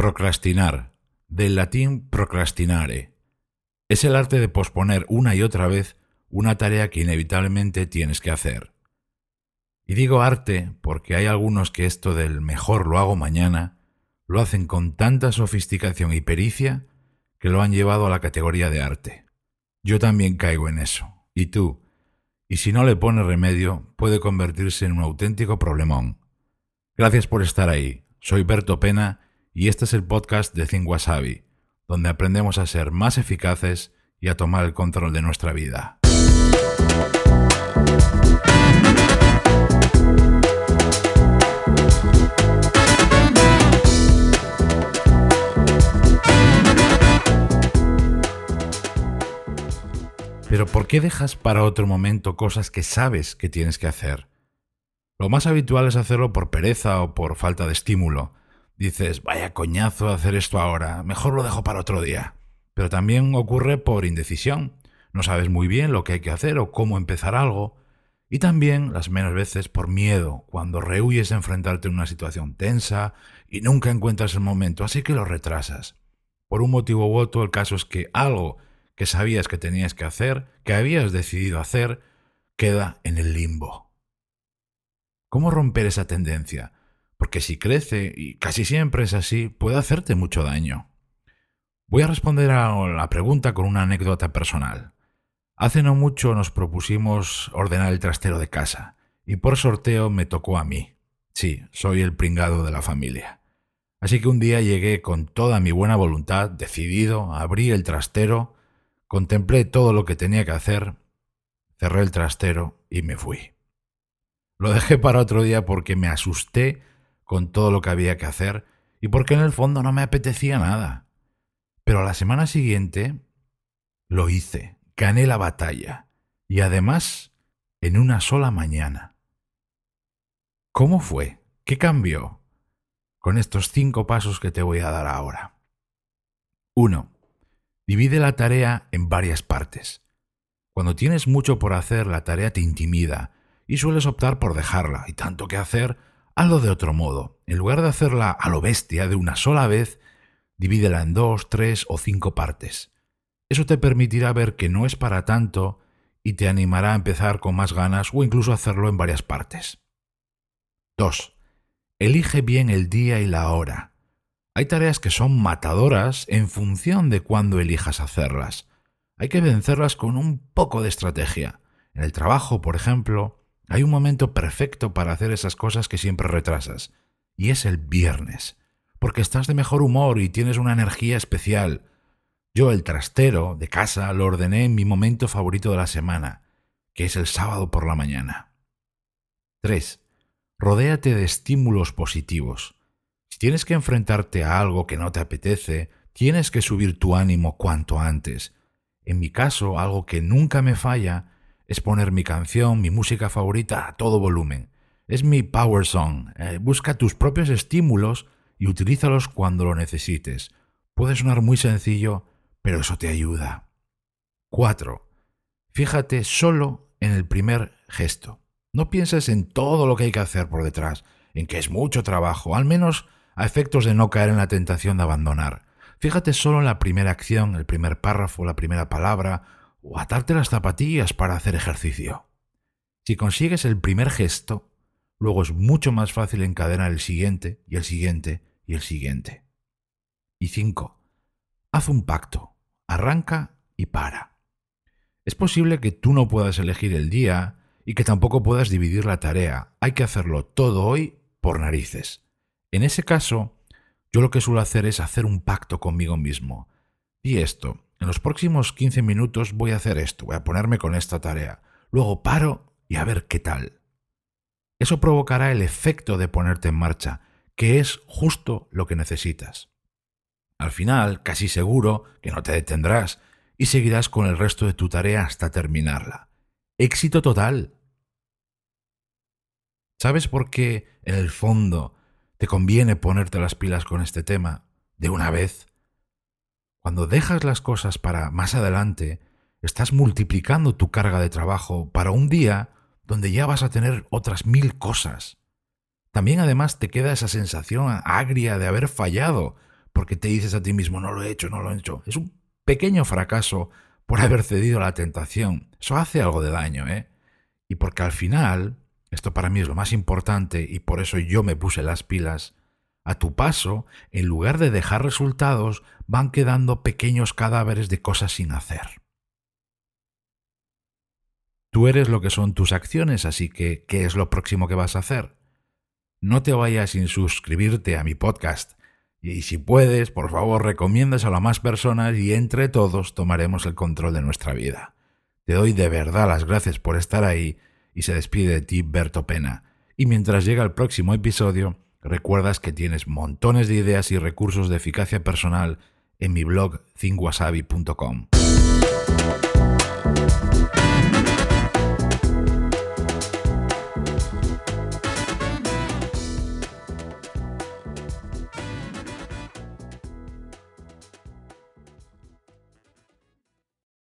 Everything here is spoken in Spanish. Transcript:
Procrastinar del latín procrastinare. Es el arte de posponer una y otra vez una tarea que inevitablemente tienes que hacer. Y digo arte porque hay algunos que esto del mejor lo hago mañana lo hacen con tanta sofisticación y pericia que lo han llevado a la categoría de arte. Yo también caigo en eso. ¿Y tú? Y si no le pones remedio, puede convertirse en un auténtico problemón. Gracias por estar ahí. Soy Berto Pena y este es el podcast de Think Wasabi, donde aprendemos a ser más eficaces y a tomar el control de nuestra vida. Pero ¿por qué dejas para otro momento cosas que sabes que tienes que hacer? Lo más habitual es hacerlo por pereza o por falta de estímulo, dices, vaya coñazo hacer esto ahora, mejor lo dejo para otro día. Pero también ocurre por indecisión. No sabes muy bien lo que hay que hacer o cómo empezar algo. Y también, las menos veces, por miedo, cuando rehuyes enfrentarte a una situación tensa y nunca encuentras el momento, así que lo retrasas. Por un motivo u otro, el caso es que algo que sabías que tenías que hacer, que habías decidido hacer, queda en el limbo. ¿Cómo romper esa tendencia? Porque si crece, y casi siempre es así, puede hacerte mucho daño. Voy a responder a la pregunta con una anécdota personal. Hace no mucho nos propusimos ordenar el trastero de casa, y por sorteo me tocó a mí. Sí, soy el pringado de la familia. Así que un día llegué con toda mi buena voluntad, decidido, abrí el trastero, contemplé todo lo que tenía que hacer, cerré el trastero y me fui. Lo dejé para otro día porque me asusté con todo lo que había que hacer y porque en el fondo no me apetecía nada. Pero a la semana siguiente lo hice, gané la batalla y además en una sola mañana. ¿Cómo fue? ¿Qué cambió? Con estos cinco pasos que te voy a dar ahora. 1. Divide la tarea en varias partes. Cuando tienes mucho por hacer, la tarea te intimida y sueles optar por dejarla, y tanto que hacer Hazlo de otro modo. En lugar de hacerla a lo bestia de una sola vez, divídela en dos, tres o cinco partes. Eso te permitirá ver que no es para tanto y te animará a empezar con más ganas o incluso hacerlo en varias partes. 2. Elige bien el día y la hora. Hay tareas que son matadoras en función de cuándo elijas hacerlas. Hay que vencerlas con un poco de estrategia. En el trabajo, por ejemplo, hay un momento perfecto para hacer esas cosas que siempre retrasas, y es el viernes, porque estás de mejor humor y tienes una energía especial. Yo el trastero de casa lo ordené en mi momento favorito de la semana, que es el sábado por la mañana. 3. Rodéate de estímulos positivos. Si tienes que enfrentarte a algo que no te apetece, tienes que subir tu ánimo cuanto antes. En mi caso, algo que nunca me falla es poner mi canción, mi música favorita a todo volumen. Es mi power song. Eh, busca tus propios estímulos y utilízalos cuando lo necesites. Puede sonar muy sencillo, pero eso te ayuda. 4. Fíjate solo en el primer gesto. No pienses en todo lo que hay que hacer por detrás, en que es mucho trabajo, al menos a efectos de no caer en la tentación de abandonar. Fíjate solo en la primera acción, el primer párrafo, la primera palabra o atarte las zapatillas para hacer ejercicio. Si consigues el primer gesto, luego es mucho más fácil encadenar el siguiente y el siguiente y el siguiente. Y 5. Haz un pacto. Arranca y para. Es posible que tú no puedas elegir el día y que tampoco puedas dividir la tarea. Hay que hacerlo todo hoy por narices. En ese caso, yo lo que suelo hacer es hacer un pacto conmigo mismo. Y esto, en los próximos 15 minutos voy a hacer esto, voy a ponerme con esta tarea. Luego paro y a ver qué tal. Eso provocará el efecto de ponerte en marcha, que es justo lo que necesitas. Al final, casi seguro que no te detendrás y seguirás con el resto de tu tarea hasta terminarla. Éxito total. ¿Sabes por qué, en el fondo, te conviene ponerte las pilas con este tema de una vez? Cuando dejas las cosas para más adelante, estás multiplicando tu carga de trabajo para un día donde ya vas a tener otras mil cosas. También además te queda esa sensación agria de haber fallado, porque te dices a ti mismo, no lo he hecho, no lo he hecho. Es un pequeño fracaso por haber cedido a la tentación. Eso hace algo de daño, ¿eh? Y porque al final, esto para mí es lo más importante y por eso yo me puse las pilas, a tu paso, en lugar de dejar resultados, van quedando pequeños cadáveres de cosas sin hacer. Tú eres lo que son tus acciones, así que, ¿qué es lo próximo que vas a hacer? No te vayas sin suscribirte a mi podcast. Y si puedes, por favor, recomiendas a más personas y entre todos tomaremos el control de nuestra vida. Te doy de verdad las gracias por estar ahí y se despide de ti Berto Pena. Y mientras llega el próximo episodio, recuerdas que tienes montones de ideas y recursos de eficacia personal en mi blog thinkwasabi.com.